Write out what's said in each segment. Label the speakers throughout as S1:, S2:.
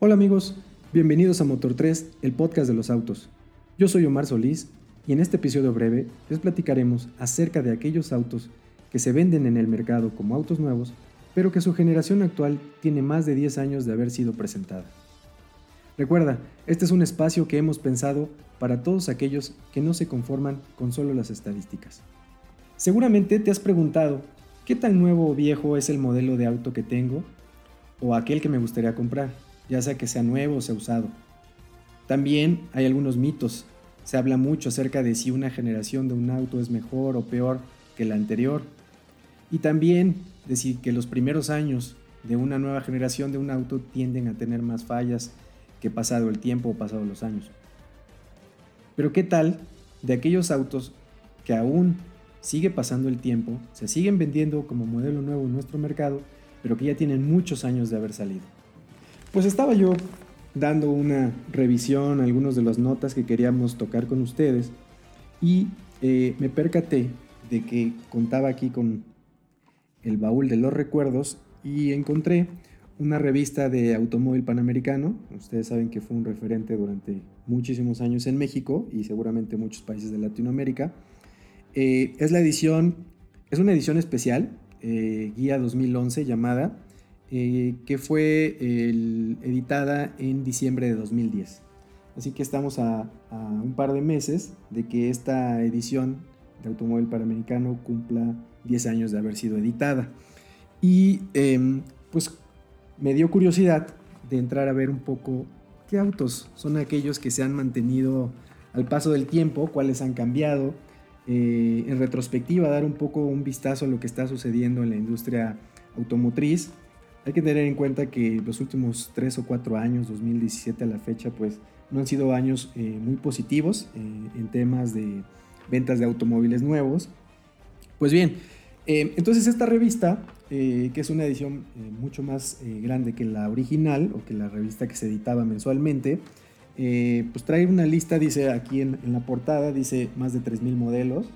S1: Hola amigos, bienvenidos a Motor 3, el podcast de los autos. Yo soy Omar Solís y en este episodio breve les platicaremos acerca de aquellos autos que se venden en el mercado como autos nuevos, pero que su generación actual tiene más de 10 años de haber sido presentada. Recuerda, este es un espacio que hemos pensado para todos aquellos que no se conforman con solo las estadísticas. Seguramente te has preguntado, ¿qué tan nuevo o viejo es el modelo de auto que tengo o aquel que me gustaría comprar? Ya sea que sea nuevo o sea usado. También hay algunos mitos. Se habla mucho acerca de si una generación de un auto es mejor o peor que la anterior. Y también de que los primeros años de una nueva generación de un auto tienden a tener más fallas que pasado el tiempo o pasado los años. Pero ¿qué tal de aquellos autos que aún sigue pasando el tiempo, se siguen vendiendo como modelo nuevo en nuestro mercado, pero que ya tienen muchos años de haber salido? Pues estaba yo dando una revisión a algunas de las notas que queríamos tocar con ustedes y eh, me percaté de que contaba aquí con el baúl de los recuerdos y encontré una revista de automóvil panamericano. Ustedes saben que fue un referente durante muchísimos años en México y seguramente muchos países de Latinoamérica. Eh, es la edición, es una edición especial, eh, guía 2011 llamada eh, que fue editada en diciembre de 2010. Así que estamos a, un par de meses de que esta edición de Automóvil Panamericano cumpla 10 años de haber sido editada. Y em, pues me dio curiosidad de entrar a ver un poco qué autos son aquellos que se han mantenido al paso del tiempo, cuáles han cambiado. Eh, en retrospectiva, dar un poco un vistazo a lo que está sucediendo en la industria automotriz hay que tener en cuenta que los últimos tres o cuatro años, 2017 a la fecha, pues no han sido años eh, muy positivos eh, en temas de ventas de automóviles nuevos. Pues bien, eh, entonces esta revista, que es una edición mucho más grande que la original o que la revista que se editaba mensualmente, pues trae una lista, dice aquí en, en, la portada, dice más de 3.000 modelos.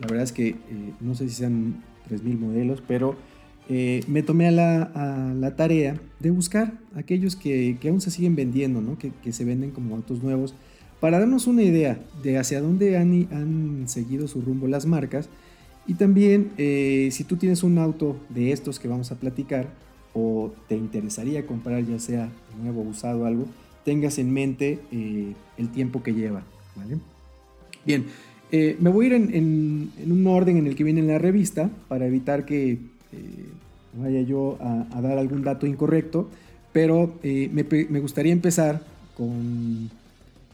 S1: La verdad es que no sé si sean 3.000 modelos, pero eh, me tomé a la, tarea de buscar aquellos que, aún se siguen vendiendo, que, se venden como autos nuevos, para darnos una idea de hacia dónde han, seguido su rumbo las marcas y también eh, si tú tienes un auto de estos que vamos a platicar o te interesaría comprar ya sea nuevo usado algo, tengas en mente eh, el tiempo que lleva. Bien, me voy a ir en, en, un orden en el que viene en la revista para evitar que eh, vaya yo a, dar algún dato incorrecto, pero eh, me, gustaría empezar con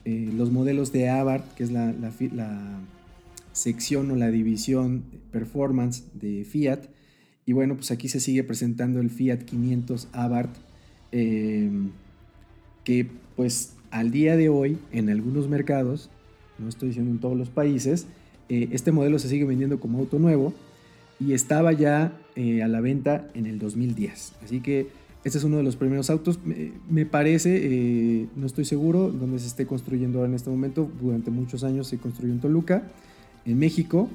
S1: eh, los modelos de Abarth, que es la, sección o la división performance de Fiat. Y bueno, pues aquí se sigue presentando el Fiat 500 Abarth, que pues al día de hoy en algunos mercados, no estoy diciendo en todos los países, este modelo se sigue vendiendo como auto nuevo y estaba ya eh, a la venta en el 2010. Así que este es uno de los primeros autos. Me, parece, eh, no estoy seguro dónde se esté construyendo ahora en este momento. Durante muchos años se construyó en Toluca, en México,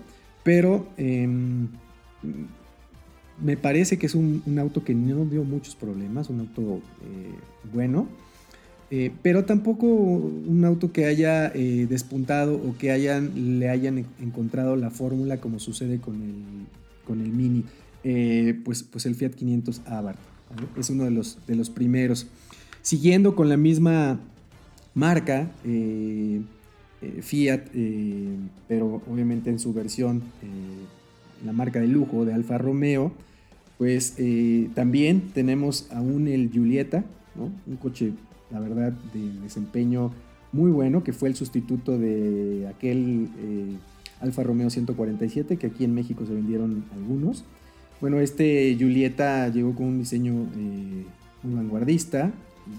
S1: pero em, me parece que es un, auto que no dio muchos problemas, un auto eh, bueno. pero tampoco un auto que haya despuntado o que le hayan encontrado la fórmula como sucede con el, con el Mini. Eh, pues, pues el Fiat 500 Abarth. Es uno de los, de los primeros. Siguiendo con la misma marca, eh, eh, Fiat, pero obviamente en su versión, la marca de lujo de Alfa Romeo, pues también tenemos aún el Giulietta, un coche, la verdad, de desempeño muy bueno, que fue el sustituto de aquel Alfa Romeo 147, que aquí en México se vendieron algunos. Bueno, este Julieta llegó con un diseño eh, muy vanguardista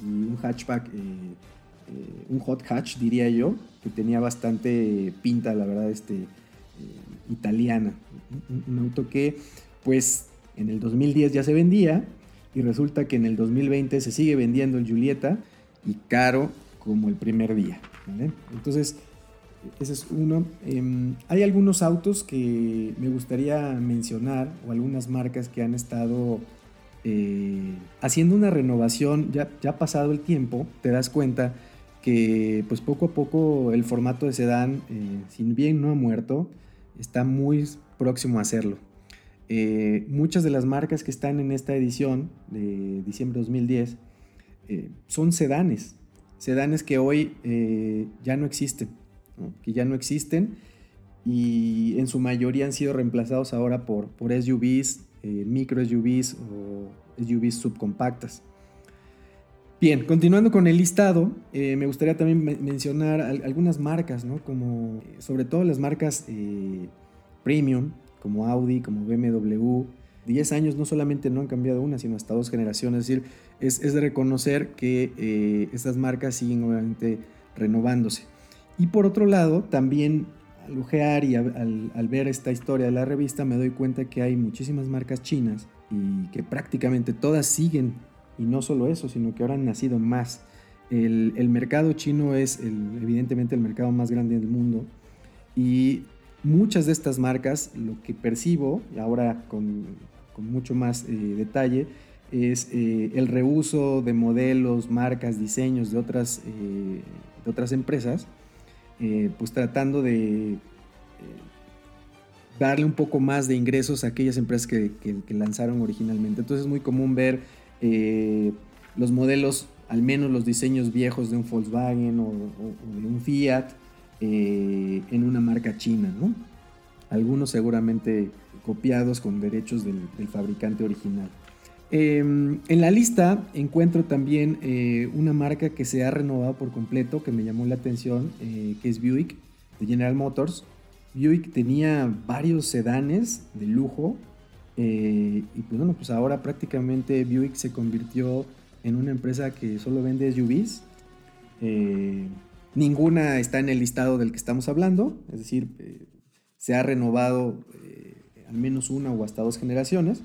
S1: y un hatchback, eh, eh, un hot hatch diría yo, que tenía bastante pinta, la verdad, este, italiana. Un, auto que pues en el 2010 ya se vendía y resulta que en el 2020 se sigue vendiendo el Julieta y caro como el primer día. Entonces, ese es uno. Em, hay algunos autos que me gustaría mencionar o algunas marcas que han estado eh, haciendo una renovación, ya, ya pasado el tiempo, te das cuenta que pues poco a poco el formato de sedán, eh, si bien no ha muerto, está muy próximo a hacerlo. Eh, muchas de las marcas que están en esta edición de diciembre de 2010 son sedanes, sedanes que hoy ya no existen, que ya no existen y en su mayoría han sido reemplazados ahora por, por SUVs, eh, micro SUVs o SUVs subcompactas. Bien, continuando con el listado, eh, me gustaría también mencionar algunas marcas, ¿no? como sobre todo las marcas eh, premium, como Audi, como BMW. 10 años no solamente no han cambiado una, sino hasta dos generaciones. Es decir, es, es de reconocer que estas marcas siguen obviamente renovándose. Y por otro lado, también al ujear y al, ver esta historia de la revista me doy cuenta que hay muchísimas marcas chinas y que prácticamente todas siguen, y no solo eso, sino que ahora han nacido más. El, mercado chino es evidentemente el mercado más grande del mundo y muchas de estas marcas, lo que percibo, ahora con, mucho más eh, detalle, es eh, el reuso de modelos, marcas, diseños de otras, eh, de otras empresas eh, pues tratando de eh, darle un poco más de ingresos a aquellas empresas que, lanzaron originalmente. Entonces es muy común ver eh, los modelos, al menos los diseños viejos de un Volkswagen o, de un Fiat en una marca china, ¿no? Algunos seguramente copiados con derechos del fabricante original. Em, en la lista encuentro también eh, una marca que se ha renovado por completo, que me llamó la atención, eh, que es Buick, de General Motors. Buick tenía varios sedanes de lujo eh, y pues bueno, pues ahora prácticamente Buick se convirtió en una empresa que solo vende SUVs. ninguna está en el listado del que estamos hablando, es decir, se ha renovado al menos una o hasta dos generaciones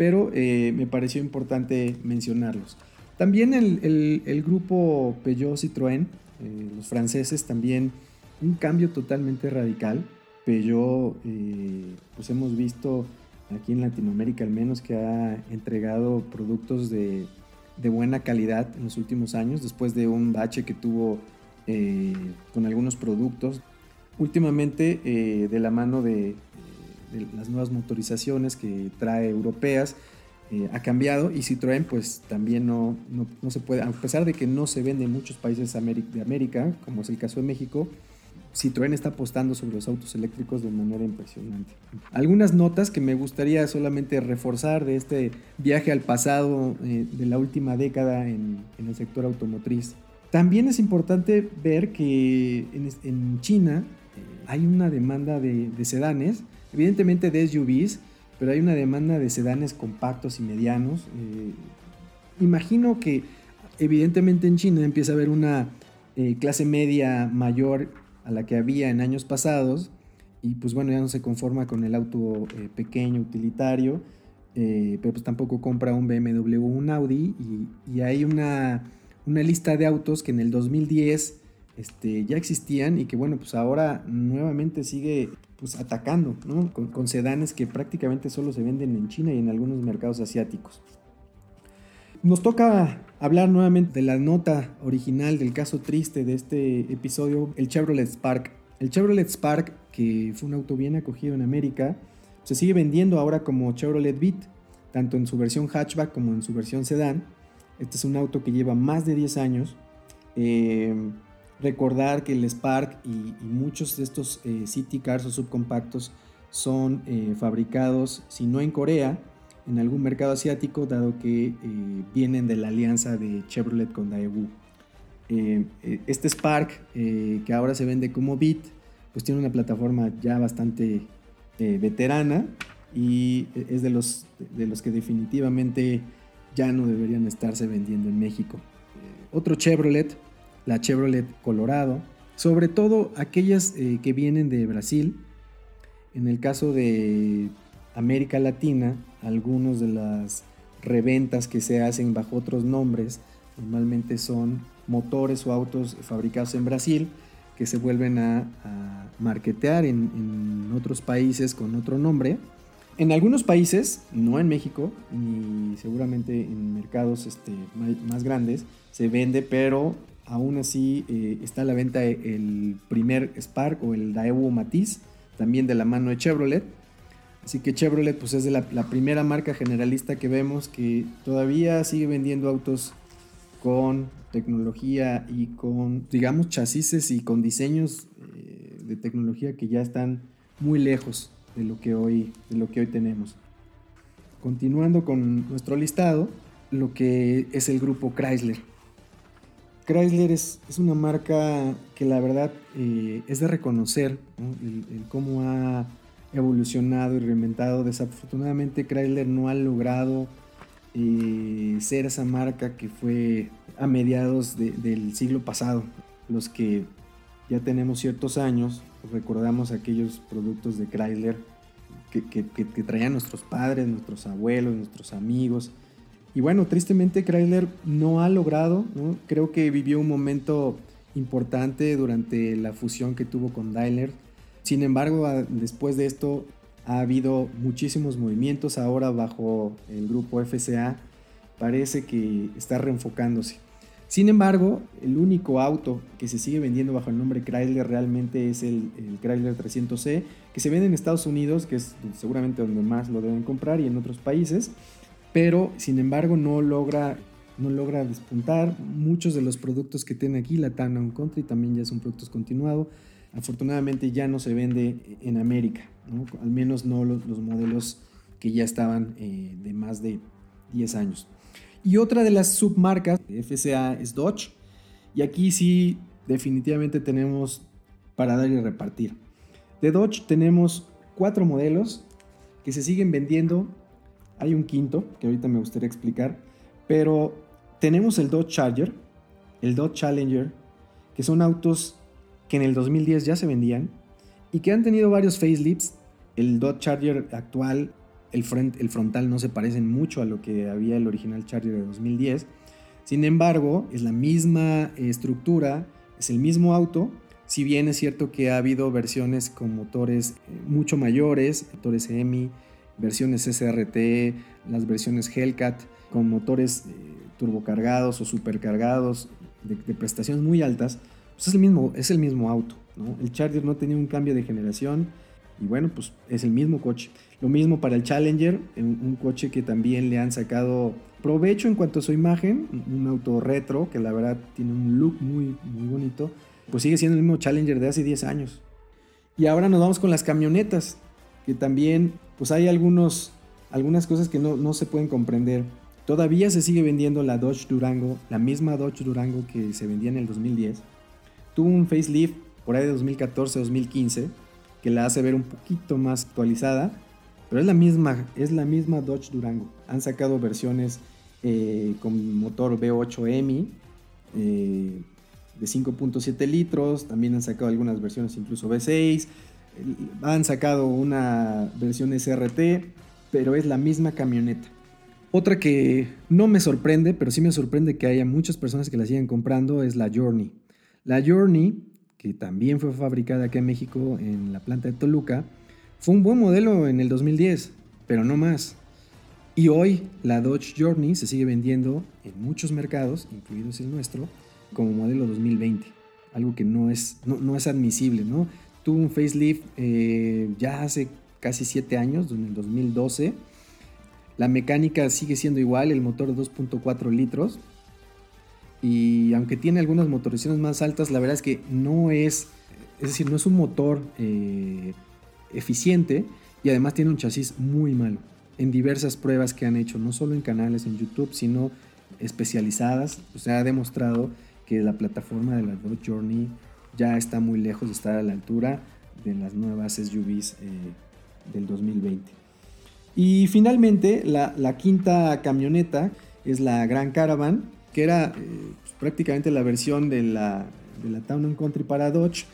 S1: pero eh, me pareció importante mencionarlos. También el, grupo Peugeot Citroën, eh, los franceses, también un cambio totalmente radical. Peugeot, eh, pues hemos visto aquí en Latinoamérica al menos que ha entregado productos de, buena calidad en los últimos años, después de un bache que tuvo con algunos productos. Últimamente, de la mano de, de las nuevas motorizaciones que trae europeas eh, ha cambiado y Citroën pues también no, no, se puede, a pesar de que no se vende en muchos países de América, como es el caso de México, Citroën está apostando sobre los autos eléctricos de manera impresionante. Algunas notas que me gustaría solamente reforzar de este viaje al pasado eh, de la última década en, en, el sector automotriz. También es importante ver que en, en China eh, hay una demanda de, de sedanes evidentemente de SUVs, pero hay una demanda de sedanes compactos y medianos. Eh, imagino que evidentemente en China empieza a haber una eh, clase media mayor a la que había en años pasados y pues bueno, ya no se conforma con el auto eh, pequeño, utilitario, pero pues tampoco compra un BMW un Audi y, hay una, una, lista de autos que en el 2010 este, ya existían y que bueno, pues ahora nuevamente sigue pues, atacando, Con, sedanes que prácticamente solo se venden en China y en algunos mercados asiáticos. Nos toca hablar nuevamente de la nota original del caso triste de este episodio, el Chevrolet Spark. El Chevrolet Spark, que fue un auto bien acogido en América, se sigue vendiendo ahora como Chevrolet Beat, tanto en su versión hatchback como en su versión sedán. Este es un auto que lleva más de 10 años. Eh, Recordar que el Spark y, muchos de estos eh, city cars o subcompactos son eh, fabricados, si no en Corea, en algún mercado asiático, dado que eh, vienen de la alianza de Chevrolet con Daewoo. este Spark, que ahora se vende como Beat, pues tiene una plataforma ya bastante veterana y es de los, de los que definitivamente ya no deberían estarse vendiendo en México. otro Chevrolet la Chevrolet Colorado, sobre todo aquellas eh, que vienen de Brasil. En el caso de América Latina, algunos de las reventas que se hacen bajo otros nombres normalmente son motores o autos fabricados en Brasil que se vuelven a, marketear en, otros países con otro nombre En algunos países, no en México, ni seguramente en mercados este, más grandes, se vende, pero aún así eh, está a la venta el primer Spark o el Daewoo Matiz, también de la mano de Chevrolet. Así que Chevrolet pues es de la, primera marca generalista que vemos que todavía sigue vendiendo autos con tecnología y con, digamos, chasis y con diseños eh, de tecnología que ya están muy lejos de lo que hoy, de lo que hoy tenemos. Continuando con nuestro listado, lo que es el grupo Chrysler. Chrysler es, una marca que la verdad eh, es de reconocer el, cómo ha evolucionado y reinventado. Desafortunadamente Chrysler no ha logrado eh, ser esa marca que fue a mediados del siglo pasado. Los que ya tenemos ciertos años, recordamos aquellos productos de Chrysler que, que traían nuestros padres, nuestros abuelos, nuestros amigos y bueno, tristemente Chrysler no ha logrado, creo que vivió un momento importante durante la fusión que tuvo con Daimler. Sin embargo, después de esto ha habido muchísimos movimientos ahora bajo el grupo FCA. Parece que está reenfocándose. Sin embargo, el único auto que se sigue vendiendo bajo el nombre Chrysler realmente es el, el Chrysler 300C, que se vende en Estados Unidos, que es seguramente donde más lo deben comprar, y en otros países pero sin embargo no logra, no logra despuntar. Muchos de los productos que tiene aquí, la Town Country, también ya son productos continuados. Afortunadamente ya no se vende en América, al menos no los, modelos que ya estaban eh, de más de 10 años. Y otra de las submarcas de FCA es Dodge. Y aquí sí, definitivamente tenemos para dar y repartir. De Dodge tenemos cuatro modelos que se siguen vendiendo hay un quinto que ahorita me gustaría explicar, pero tenemos el Dodge Charger, el Dodge Challenger, que son autos que en el 2010 ya se vendían y que han tenido varios facelifts. El Dodge Charger actual, el, el frontal no se parecen mucho a lo que había el original Charger de 2010. Sin embargo, es la misma estructura, es el mismo auto, si bien es cierto que ha habido versiones con motores eh, mucho mayores, motores EMI, versiones SRT, las versiones Hellcat con motores eh, turbocargados o supercargados de, prestaciones muy altas, pues es el mismo, es el mismo auto. El Charger no tenía un cambio de generación y bueno, pues es el mismo coche. Lo mismo para el Challenger, un, coche que también le han sacado provecho en cuanto a su imagen, un auto retro que la verdad tiene un look muy, muy bonito, pues sigue siendo el mismo Challenger de hace 10 años. Y ahora nos vamos con las camionetas, que también pues hay algunos, algunas cosas que no, se pueden comprender. Todavía se sigue vendiendo la Dodge Durango, la misma Dodge Durango que se vendía en el 2010. Tuvo un facelift por ahí de 2014-2015 que la hace ver un poquito más actualizada, pero es la misma, es la misma Dodge Durango. Han sacado versiones eh, con motor V8 EMI eh, de 5.7 litros, también han sacado algunas versiones incluso V6, han sacado una versión SRT, pero es la misma camioneta. Otra que no me sorprende, pero sí me sorprende que haya muchas personas que la sigan comprando, es la Journey. La Journey, que también fue fabricada aquí en México en la planta de Toluca, fue un buen modelo en el 2010, pero no más. Y hoy la Dodge Journey se sigue vendiendo en muchos mercados, incluidos el nuestro, como modelo 2020. Algo que no es, no, es admisible, ¿no? Tuvo un facelift eh, ya hace casi 7 años, en el 2012. La mecánica sigue siendo igual, el motor 2.4 litros. Y aunque tiene algunas motorizaciones más altas, la verdad es que no es, es decir, no es un motor eh, eficiente y además tiene un chasis muy malo. En diversas pruebas que han hecho, no solo en canales en YouTube, sino especializadas, se ha demostrado que la plataforma de la Dodge Journey ya está muy lejos de estar a la altura de las nuevas SUVs eh, del 2020. Y finalmente, la, quinta camioneta es la Gran Caravan, que era eh, pues, prácticamente la versión de la, de la Town Country para Dodge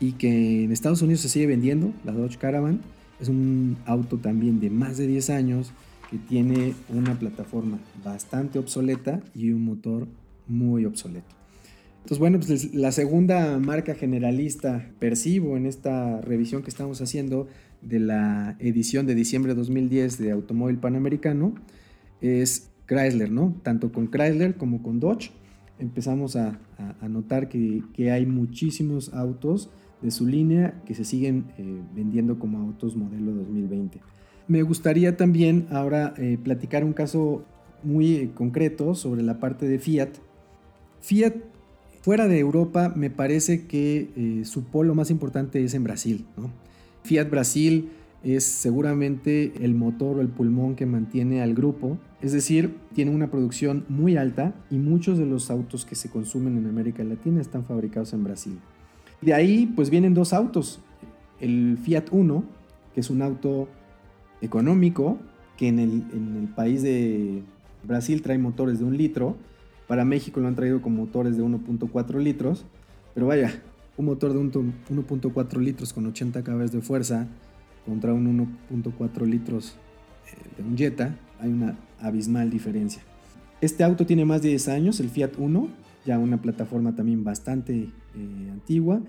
S1: y que en Estados Unidos se sigue vendiendo, la Dodge Caravan. Es un auto también de más de 10 años que tiene una plataforma bastante obsoleta y un motor muy obsoleto. Entonces, bueno, pues la segunda marca generalista percibo en esta revisión que estamos haciendo de la edición de diciembre de 2010 de Automóvil Panamericano es Chrysler, ¿no? Tanto con Chrysler como con Dodge empezamos a, notar que, hay muchísimos autos de su línea que se siguen eh, vendiendo como autos modelo 2020. Me gustaría también ahora eh, platicar un caso muy concreto sobre la parte de Fiat. Fiat fuera de Europa me parece que eh, su polo más importante es en Brasil. Fiat Brasil es seguramente el motor o el pulmón que mantiene al grupo. Es decir, tiene una producción muy alta y muchos de los autos que se consumen en América Latina están fabricados en Brasil. De ahí pues vienen dos autos. El Fiat Uno, que es un auto económico, que en el, en el país de Brasil trae motores de un litro. Para México lo han traído con motores de 1.4 litros. Pero vaya, un motor de 1.4 litros con 80 caballos de fuerza contra un 1.4 litros eh, de un Jetta, hay una abismal diferencia. Este auto tiene más de 10 años, el Fiat Uno, ya una plataforma también bastante eh, antigua.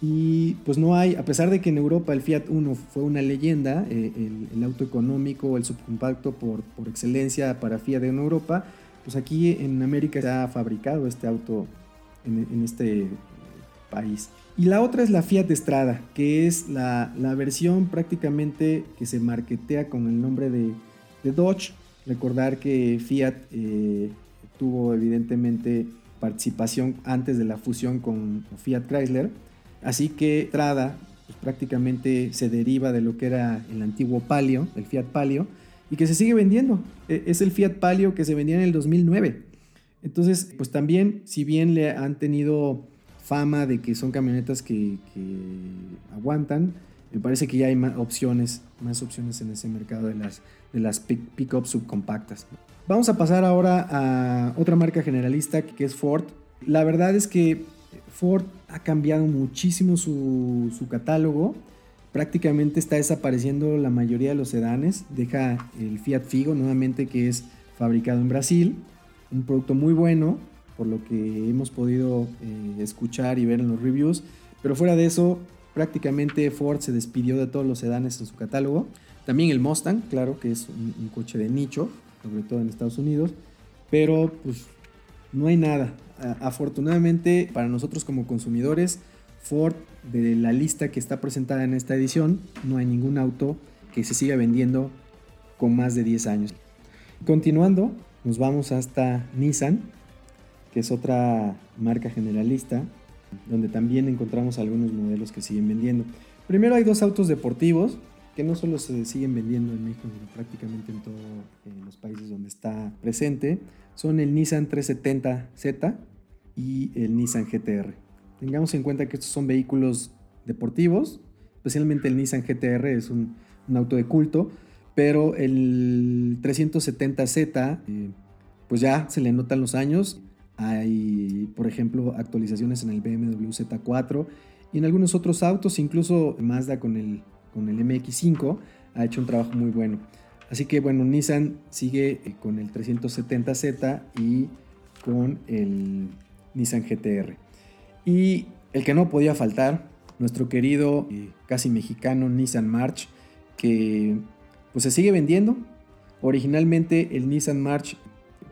S1: Y pues no hay, a pesar de que en Europa el Fiat Uno fue una leyenda, eh, el, auto económico, el subcompacto por, por excelencia para Fiat en Europa, pues aquí en América se ha fabricado este auto en, en este país. Y la otra es la Fiat Estrada, que es la, versión prácticamente que se marketea con el nombre de, Dodge. Recordar que Fiat eh, tuvo evidentemente participación antes de la fusión con Fiat Chrysler. Así que Estrada pues, prácticamente se deriva de lo que era el antiguo Palio, el Fiat Palio, y que se sigue vendiendo. E, es el Fiat Palio que se vendía en el 2009. Entonces, pues también, si bien le han tenido fama de que son camionetas que, aguantan. Me parece que ya hay más opciones, más opciones en ese mercado de las, de las pick-up subcompactas. Vamos a pasar ahora a otra marca generalista que es Ford. La verdad es que Ford ha cambiado muchísimo su, su catálogo. Prácticamente está desapareciendo la mayoría de los sedanes. Deja el Fiat Figo nuevamente que es fabricado en Brasil. Un producto muy bueno, por lo que hemos podido eh, escuchar y ver en los reviews. Pero fuera de eso, prácticamente Ford se despidió de todos los sedanes en su catálogo. También el Mustang, claro que es un, coche de nicho, sobre todo en Estados Unidos. Pero pues no hay nada. afortunadamente para nosotros como consumidores, Ford de la lista que está presentada en esta edición, no hay ningún auto que se siga vendiendo con más de 10 años. Continuando, nos vamos hasta Nissan, que es otra marca generalista, donde también encontramos algunos modelos que siguen vendiendo. Primero hay dos autos deportivos que no solo se siguen vendiendo en México, sino prácticamente en todos los países donde está presente. Son el Nissan 370Z y el Nissan GTR. Tengamos en cuenta que estos son vehículos deportivos, especialmente el Nissan GTR es un, auto de culto, pero el 370Z, eh, pues ya se le notan los años hay, por ejemplo, actualizaciones en el BMW Z4 y en algunos otros autos, incluso Mazda con el, con el MX5 ha hecho un trabajo muy bueno. Así que bueno, Nissan sigue eh, con el 370Z y con el Nissan GTR. Y el que no podía faltar, nuestro querido casi mexicano Nissan March, que pues se sigue vendiendo. Originalmente el Nissan March,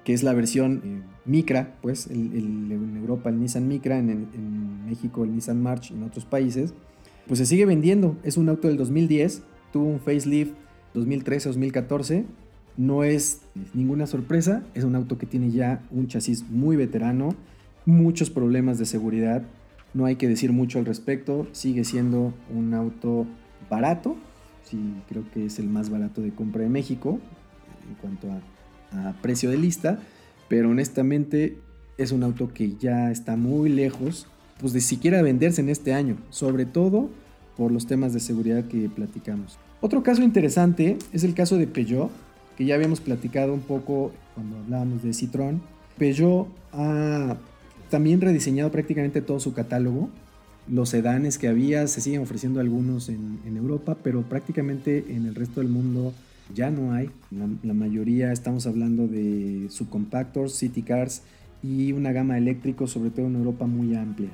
S1: que es la versión eh, Micra, pues en Europa el Nissan Micra, en, México el Nissan March, en otros países, pues se sigue vendiendo. Es un auto del 2010, tuvo un facelift 2013-2014. No es ninguna sorpresa, es un auto que tiene ya un chasis muy veterano, muchos problemas de seguridad, no hay que decir mucho al respecto, sigue siendo un auto barato, sí, creo que es el más barato de compra de México en cuanto a precio de lista pero honestamente es un auto que ya está muy lejos pues de siquiera venderse en este año, sobre todo por los temas de seguridad que platicamos. Otro caso interesante es el caso de Peugeot, que ya habíamos platicado un poco cuando hablábamos de Citroën. Peugeot ha también rediseñado prácticamente todo su catálogo. Los sedanes que había se siguen ofreciendo algunos en, Europa, pero prácticamente en el resto del mundo ya no hay. La, mayoría estamos hablando de subcompactors, city cars y una gama eléctrico, sobre todo en Europa muy amplia.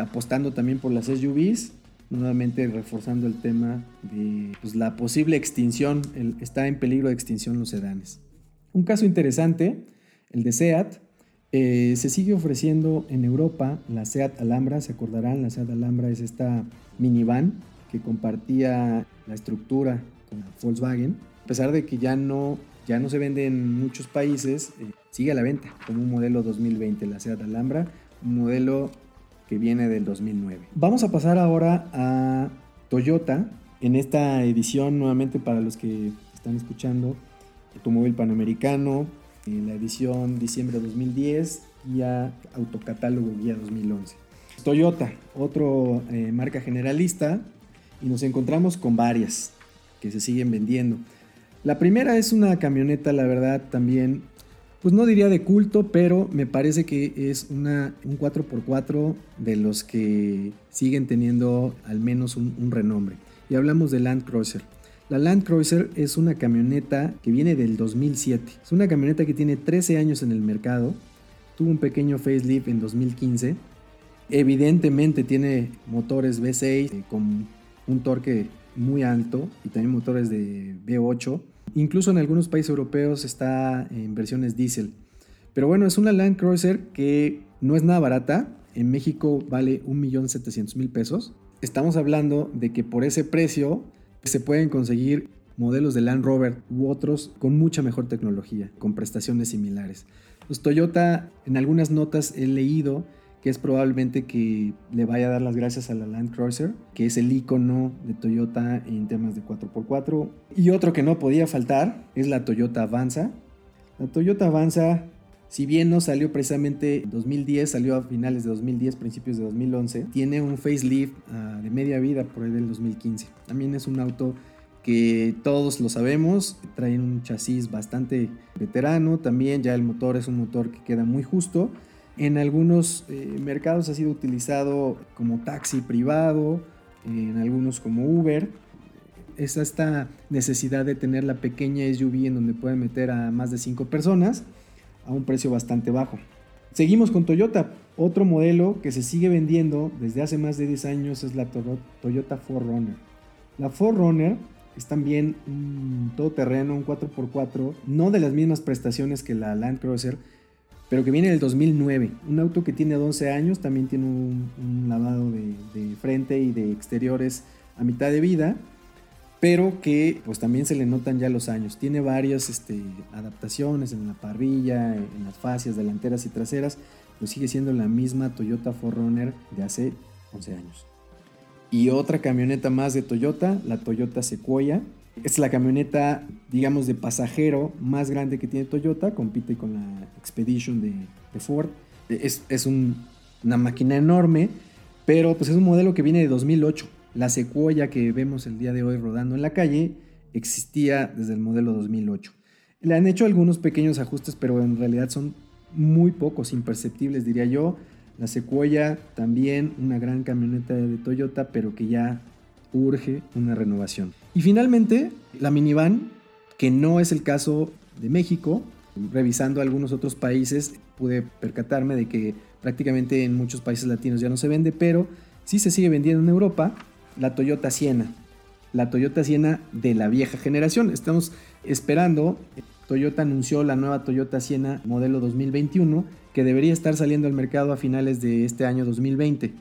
S1: Apostando también por las SUVs, nuevamente reforzando el tema de pues, la posible extinción, está en peligro de extinción los sedanes. Un caso interesante, el de SEAT, eh, se sigue ofreciendo en Europa la SEAT Alhambra, se acordarán, la SEAT Alhambra es esta minivan que compartía la estructura con Volkswagen, a pesar de que ya no, ya no se vende en muchos países, eh, sigue a la venta como un modelo 2020, la SEAT Alhambra, un modelo que viene del 2009. Vamos a pasar ahora a Toyota, en esta edición nuevamente para los que están escuchando, Automóvil Panamericano, la edición diciembre de 2010, guía autocatálogo guía 2011. Toyota, otro eh, marca generalista, y nos encontramos con varias que se siguen vendiendo. La primera es una camioneta, la verdad, también, pues no diría de culto, pero me parece que es una, un 4x4 de los que siguen teniendo al menos un, un renombre. Y hablamos de Land Cruiser. La Land Cruiser es una camioneta que viene del 2007. Es una camioneta que tiene 13 años en el mercado. Tuvo un pequeño facelift en 2015. Evidentemente tiene motores V6 eh, con un torque muy alto y también motores de V8. Incluso en algunos países europeos está en versiones diésel. Pero bueno, es una Land Cruiser que no es nada barata. En México vale 1.700.000 pesos. Estamos hablando de que por ese precio se pueden conseguir modelos de Land Rover u otros con mucha mejor tecnología, con prestaciones similares. Los Toyota, en algunas notas he leído que es probablemente que le vaya a dar las gracias a la Land Cruiser, que es el icono de Toyota en temas de 4x4. Y otro que no podía faltar es la Toyota Avanza. La Toyota Avanza, si bien no salió precisamente en 2010, salió a finales de 2010, principios de 2011, tiene un facelift uh, de media vida por ahí del 2015. También es un auto que todos lo sabemos, trae un chasis bastante veterano, también ya el motor es un motor que queda muy justo en algunos eh, mercados ha sido utilizado como taxi privado, en algunos como Uber. Es esta necesidad de tener la pequeña SUV en donde puede meter a más de 5 personas a un precio bastante bajo. Seguimos con Toyota. Otro modelo que se sigue vendiendo desde hace más de 10 años es la Toyota 4Runner. La 4Runner es también un todoterreno, un 4x4, no de las mismas prestaciones que la Land Cruiser, pero que viene del 2009. Un auto que tiene 11 años, también tiene un, lavado de, frente y de exteriores a mitad de vida, pero que pues también se le notan ya los años. Tiene varias este, adaptaciones en la parrilla, en las fascias delanteras y traseras, pero sigue siendo la misma Toyota 4Runner de hace 11 años. Y otra camioneta más de Toyota, la Toyota Sequoia, es la camioneta, digamos, de pasajero más grande que tiene Toyota, compite con la Expedition de, Ford. Es, una máquina enorme, pero pues es un modelo que viene de 2008. La Sequoia que vemos el día de hoy rodando en la calle existía desde el modelo 2008. Le han hecho algunos pequeños ajustes, pero en realidad son muy pocos, imperceptibles diría yo. La Sequoia también una gran camioneta de Toyota, pero que ya urge una renovación. Y finalmente, la minivan, que no es el caso de México, revisando algunos otros países, pude percatarme de que prácticamente en muchos países latinos ya no se vende, pero sí se sigue vendiendo en Europa la Toyota Siena. La Toyota Siena de la vieja generación. Estamos esperando. Toyota anunció la nueva Toyota Siena modelo 2021 que debería estar saliendo al mercado a finales de este año 2020.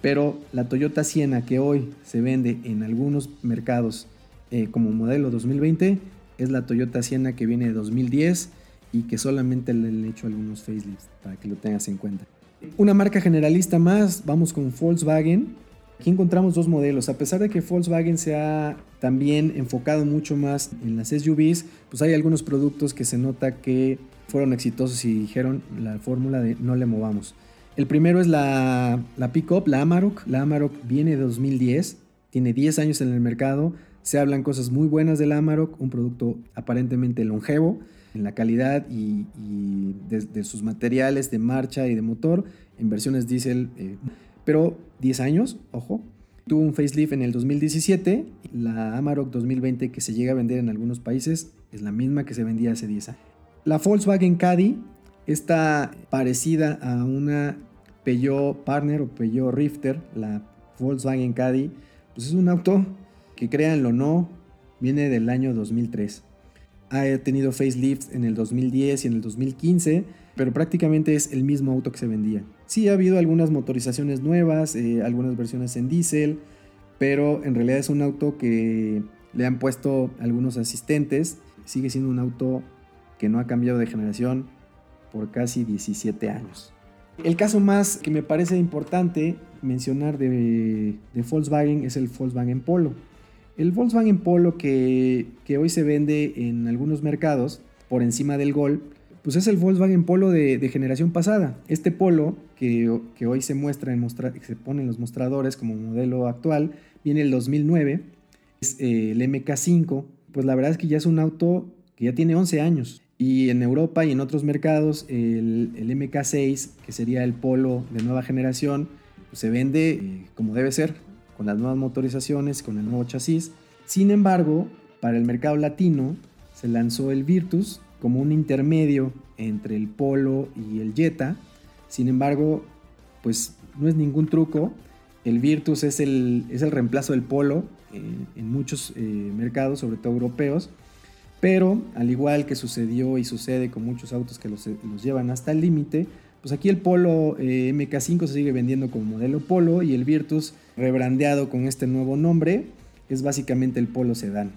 S1: Pero la Toyota Siena que hoy se vende en algunos mercados eh, como modelo 2020 es la Toyota Siena que viene de 2010 y que solamente le he hecho algunos facelifts para que lo tengas en cuenta. Una marca generalista más, vamos con Volkswagen. Aquí encontramos dos modelos. A pesar de que Volkswagen se ha también enfocado mucho más en las SUVs, pues hay algunos productos que se nota que fueron exitosos y dijeron la fórmula de no le movamos. El primero es la, la Pickup, la Amarok. La Amarok viene de 2010, tiene 10 años en el mercado. Se hablan cosas muy buenas del Amarok, un producto aparentemente longevo en la calidad y, de, sus materiales de marcha y de motor en versiones diésel, eh, pero 10 años, ojo. Tuvo un facelift en el 2017, la Amarok 2020 que se llega a vender en algunos países es la misma que se vendía hace 10 años. La Volkswagen Caddy está parecida a una Peugeot Partner o Peugeot Rifter, la Volkswagen Caddy, pues es un auto que créanlo o no, viene del año 2003. Ha tenido facelifts en el 2010 y en el 2015, pero prácticamente es el mismo auto que se vendía. Sí ha habido algunas motorizaciones nuevas, eh, algunas versiones en diésel, pero en realidad es un auto que le han puesto algunos asistentes. Sigue siendo un auto que no ha cambiado de generación por casi 17 años. El caso más que me parece importante mencionar de, Volkswagen es el Volkswagen Polo. El Volkswagen Polo que, hoy se vende en algunos mercados por encima del Gol, pues es el Volkswagen Polo de, generación pasada. Este Polo que, hoy se muestra en se pone en los mostradores como modelo actual, viene el 2009, es eh, el MK5, pues la verdad es que ya es un auto que ya tiene 11 años. Y en Europa y en otros mercados, el, MK6, que sería el Polo de nueva generación, pues se vende eh, como debe ser, con las nuevas motorizaciones, con el nuevo chasis. Sin embargo, para el mercado latino se lanzó el Virtus como un intermedio entre el Polo y el Jetta. Sin embargo, pues no es ningún truco. El Virtus es el, es el reemplazo del Polo eh, en muchos eh, mercados, sobre todo europeos. Pero, al igual que sucedió y sucede con muchos autos que los, llevan hasta el límite, pues aquí el Polo eh, MK5 se sigue vendiendo como modelo Polo y el Virtus, rebrandeado con este nuevo nombre, es básicamente el Polo Sedán.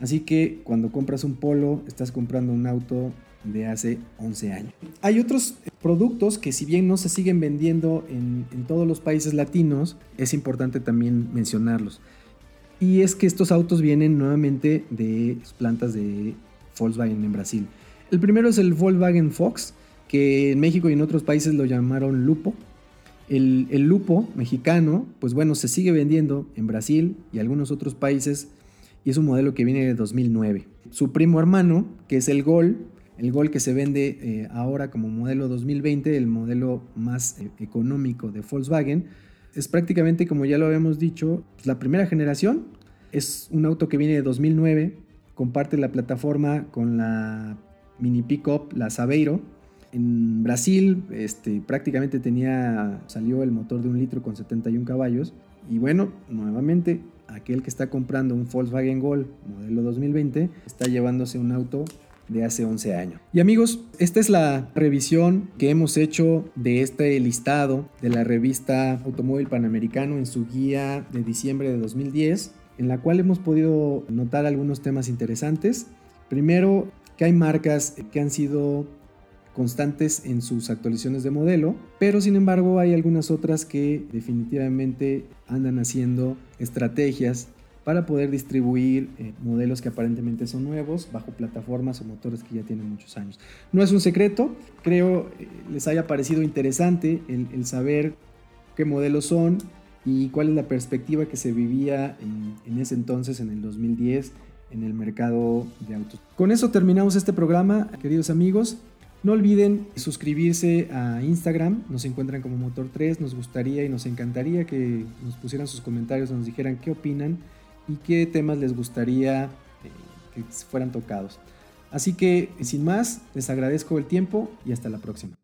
S1: Así que cuando compras un Polo, estás comprando un auto de hace 11 años. Hay otros productos que si bien no se siguen vendiendo en todos los países latinos, es importante también mencionarlos. Y es que estos autos vienen nuevamente de plantas de Volkswagen en Brasil. El primero es el Volkswagen Fox, que en México y en otros países lo llamaron Lupo. El, Lupo mexicano, pues bueno, se sigue vendiendo en Brasil y algunos otros países y es un modelo que viene de 2009. Su primo hermano, que es el Gol, el Gol que se vende eh, ahora como modelo 2020, el modelo más eh, económico de Volkswagen, es prácticamente, como ya lo habíamos dicho, pues, la primera generación. Es un auto que viene de 2009, comparte la plataforma con la mini pickup, la Saveiro. En Brasil este, prácticamente tenía, salió el motor de un litro con 71 caballos. Y bueno, nuevamente, aquel que está comprando un Volkswagen Gol modelo 2020 está llevándose un auto de hace 11 años. Y amigos, esta es la revisión que hemos hecho de este listado de la revista Automóvil Panamericano en su guía de diciembre de 2010, en la cual hemos podido notar algunos temas interesantes. Primero, que hay marcas que han sido constantes en sus actualizaciones de modelo, pero sin embargo hay algunas otras que definitivamente andan haciendo estrategias para poder distribuir eh, modelos que aparentemente son nuevos bajo plataformas o motores que ya tienen muchos años. No es un secreto, creo eh, les haya parecido interesante el, saber qué modelos son y cuál es la perspectiva que se vivía en, ese entonces, en el 2010, en el mercado de autos. Con eso terminamos este programa, queridos amigos. No olviden suscribirse a Instagram, nos encuentran como Motor 3, nos gustaría y nos encantaría que nos pusieran sus comentarios, nos dijeran qué opinan y qué temas les gustaría eh, que fueran tocados. Así que, sin más, les agradezco el tiempo y hasta la próxima.